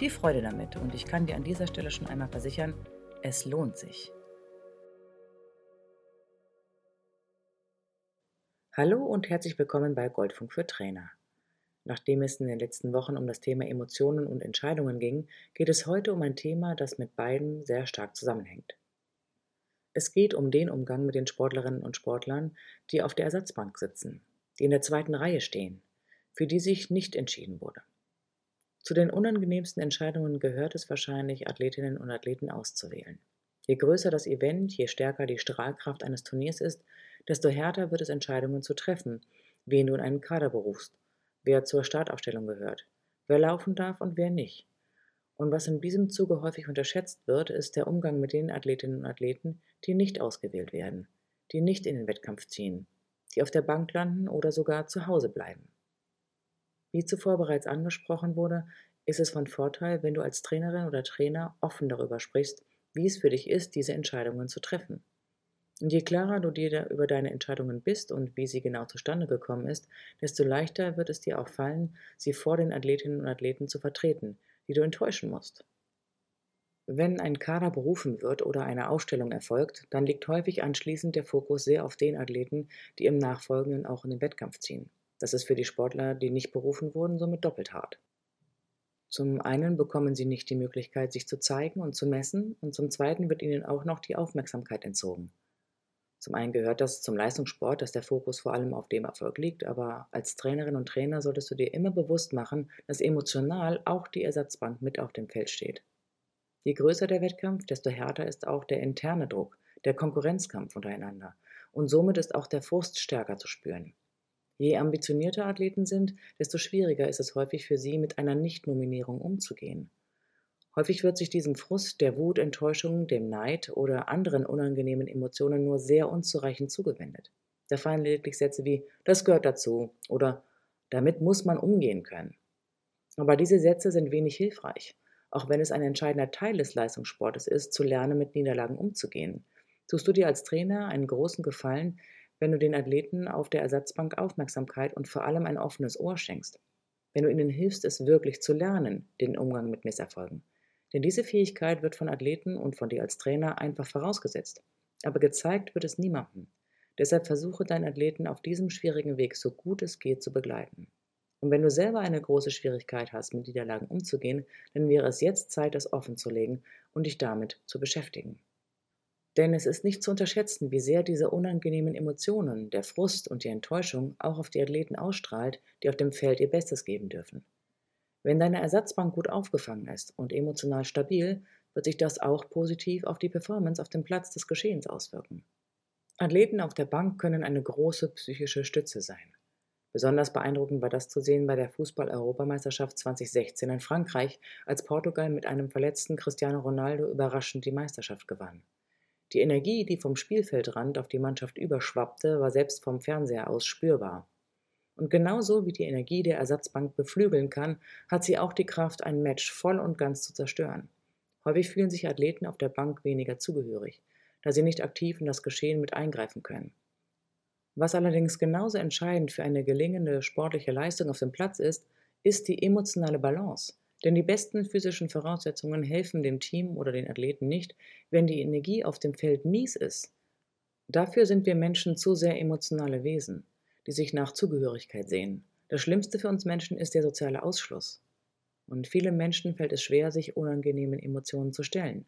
Viel Freude damit und ich kann dir an dieser Stelle schon einmal versichern, es lohnt sich. Hallo und herzlich willkommen bei Goldfunk für Trainer. Nachdem es in den letzten Wochen um das Thema Emotionen und Entscheidungen ging, geht es heute um ein Thema, das mit beiden sehr stark zusammenhängt. Es geht um den Umgang mit den Sportlerinnen und Sportlern, die auf der Ersatzbank sitzen, die in der zweiten Reihe stehen, für die sich nicht entschieden wurde. Zu den unangenehmsten Entscheidungen gehört es wahrscheinlich, Athletinnen und Athleten auszuwählen. Je größer das Event, je stärker die Strahlkraft eines Turniers ist, desto härter wird es Entscheidungen zu treffen, wen du in einen Kader berufst, wer zur Startaufstellung gehört, wer laufen darf und wer nicht. Und was in diesem Zuge häufig unterschätzt wird, ist der Umgang mit den Athletinnen und Athleten, die nicht ausgewählt werden, die nicht in den Wettkampf ziehen, die auf der Bank landen oder sogar zu Hause bleiben. Wie zuvor bereits angesprochen wurde, ist es von Vorteil, wenn du als Trainerin oder Trainer offen darüber sprichst, wie es für dich ist, diese Entscheidungen zu treffen. Und je klarer du dir über deine Entscheidungen bist und wie sie genau zustande gekommen ist, desto leichter wird es dir auch fallen, sie vor den Athletinnen und Athleten zu vertreten, die du enttäuschen musst. Wenn ein Kader berufen wird oder eine Ausstellung erfolgt, dann liegt häufig anschließend der Fokus sehr auf den Athleten, die im Nachfolgenden auch in den Wettkampf ziehen. Das ist für die Sportler, die nicht berufen wurden, somit doppelt hart. Zum einen bekommen sie nicht die Möglichkeit, sich zu zeigen und zu messen, und zum zweiten wird ihnen auch noch die Aufmerksamkeit entzogen. Zum einen gehört das zum Leistungssport, dass der Fokus vor allem auf dem Erfolg liegt, aber als Trainerin und Trainer solltest du dir immer bewusst machen, dass emotional auch die Ersatzbank mit auf dem Feld steht. Je größer der Wettkampf, desto härter ist auch der interne Druck, der Konkurrenzkampf untereinander und somit ist auch der Frust stärker zu spüren. Je ambitionierter Athleten sind, desto schwieriger ist es häufig für sie, mit einer Nichtnominierung umzugehen. Häufig wird sich diesem Frust, der Wut, Enttäuschung, dem Neid oder anderen unangenehmen Emotionen nur sehr unzureichend zugewendet. Da fallen lediglich Sätze wie das gehört dazu oder damit muss man umgehen können. Aber diese Sätze sind wenig hilfreich, auch wenn es ein entscheidender Teil des Leistungssportes ist, zu lernen, mit Niederlagen umzugehen. Tust du dir als Trainer einen großen Gefallen, wenn du den Athleten auf der Ersatzbank Aufmerksamkeit und vor allem ein offenes Ohr schenkst. Wenn du ihnen hilfst, es wirklich zu lernen, den Umgang mit Misserfolgen. Denn diese Fähigkeit wird von Athleten und von dir als Trainer einfach vorausgesetzt. Aber gezeigt wird es niemandem. Deshalb versuche deinen Athleten auf diesem schwierigen Weg so gut es geht zu begleiten. Und wenn du selber eine große Schwierigkeit hast, mit Niederlagen umzugehen, dann wäre es jetzt Zeit, das offen zu legen und dich damit zu beschäftigen. Denn es ist nicht zu unterschätzen, wie sehr diese unangenehmen Emotionen, der Frust und die Enttäuschung auch auf die Athleten ausstrahlt, die auf dem Feld ihr Bestes geben dürfen. Wenn deine Ersatzbank gut aufgefangen ist und emotional stabil, wird sich das auch positiv auf die Performance auf dem Platz des Geschehens auswirken. Athleten auf der Bank können eine große psychische Stütze sein. Besonders beeindruckend war das zu sehen bei der Fußball-Europameisterschaft 2016 in Frankreich, als Portugal mit einem verletzten Cristiano Ronaldo überraschend die Meisterschaft gewann. Die Energie, die vom Spielfeldrand auf die Mannschaft überschwappte, war selbst vom Fernseher aus spürbar. Und genauso wie die Energie der Ersatzbank beflügeln kann, hat sie auch die Kraft, ein Match voll und ganz zu zerstören. Häufig fühlen sich Athleten auf der Bank weniger zugehörig, da sie nicht aktiv in das Geschehen mit eingreifen können. Was allerdings genauso entscheidend für eine gelingende sportliche Leistung auf dem Platz ist, ist die emotionale Balance. Denn die besten physischen Voraussetzungen helfen dem Team oder den Athleten nicht, wenn die Energie auf dem Feld mies ist. Dafür sind wir Menschen zu sehr emotionale Wesen die sich nach Zugehörigkeit sehen. Das Schlimmste für uns Menschen ist der soziale Ausschluss. Und vielen Menschen fällt es schwer, sich unangenehmen Emotionen zu stellen,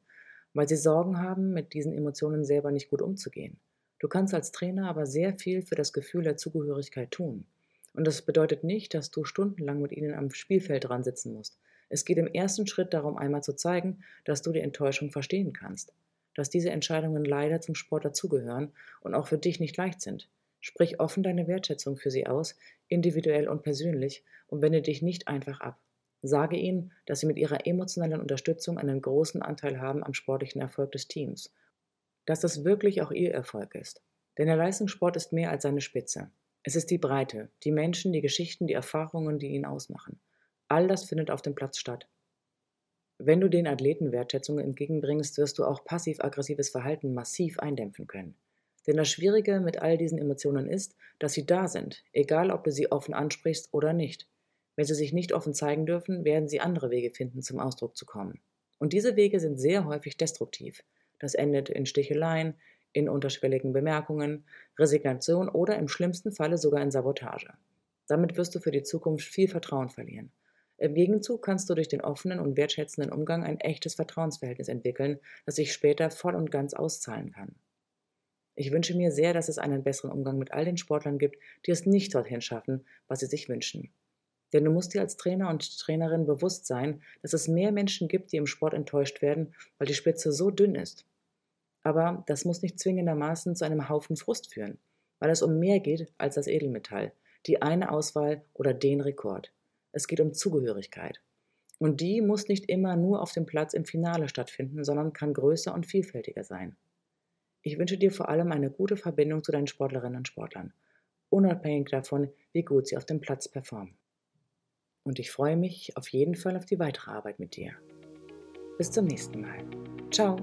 weil sie Sorgen haben, mit diesen Emotionen selber nicht gut umzugehen. Du kannst als Trainer aber sehr viel für das Gefühl der Zugehörigkeit tun. Und das bedeutet nicht, dass du stundenlang mit ihnen am Spielfeld dran sitzen musst. Es geht im ersten Schritt darum, einmal zu zeigen, dass du die Enttäuschung verstehen kannst, dass diese Entscheidungen leider zum Sport dazugehören und auch für dich nicht leicht sind. Sprich offen deine Wertschätzung für sie aus, individuell und persönlich, und wende dich nicht einfach ab. Sage ihnen, dass sie mit ihrer emotionalen Unterstützung einen großen Anteil haben am sportlichen Erfolg des Teams. Dass das wirklich auch ihr Erfolg ist. Denn der Leistungssport ist mehr als seine Spitze. Es ist die Breite, die Menschen, die Geschichten, die Erfahrungen, die ihn ausmachen. All das findet auf dem Platz statt. Wenn du den Athleten Wertschätzung entgegenbringst, wirst du auch passiv-aggressives Verhalten massiv eindämpfen können. Denn das Schwierige mit all diesen Emotionen ist, dass sie da sind, egal ob du sie offen ansprichst oder nicht. Wenn sie sich nicht offen zeigen dürfen, werden sie andere Wege finden, zum Ausdruck zu kommen. Und diese Wege sind sehr häufig destruktiv. Das endet in Sticheleien, in unterschwelligen Bemerkungen, Resignation oder im schlimmsten Falle sogar in Sabotage. Damit wirst du für die Zukunft viel Vertrauen verlieren. Im Gegenzug kannst du durch den offenen und wertschätzenden Umgang ein echtes Vertrauensverhältnis entwickeln, das sich später voll und ganz auszahlen kann. Ich wünsche mir sehr, dass es einen besseren Umgang mit all den Sportlern gibt, die es nicht dorthin schaffen, was sie sich wünschen. Denn du musst dir als Trainer und Trainerin bewusst sein, dass es mehr Menschen gibt, die im Sport enttäuscht werden, weil die Spitze so dünn ist. Aber das muss nicht zwingendermaßen zu einem Haufen Frust führen, weil es um mehr geht als das Edelmetall, die eine Auswahl oder den Rekord. Es geht um Zugehörigkeit. Und die muss nicht immer nur auf dem Platz im Finale stattfinden, sondern kann größer und vielfältiger sein. Ich wünsche dir vor allem eine gute Verbindung zu deinen Sportlerinnen und Sportlern, unabhängig davon, wie gut sie auf dem Platz performen. Und ich freue mich auf jeden Fall auf die weitere Arbeit mit dir. Bis zum nächsten Mal. Ciao.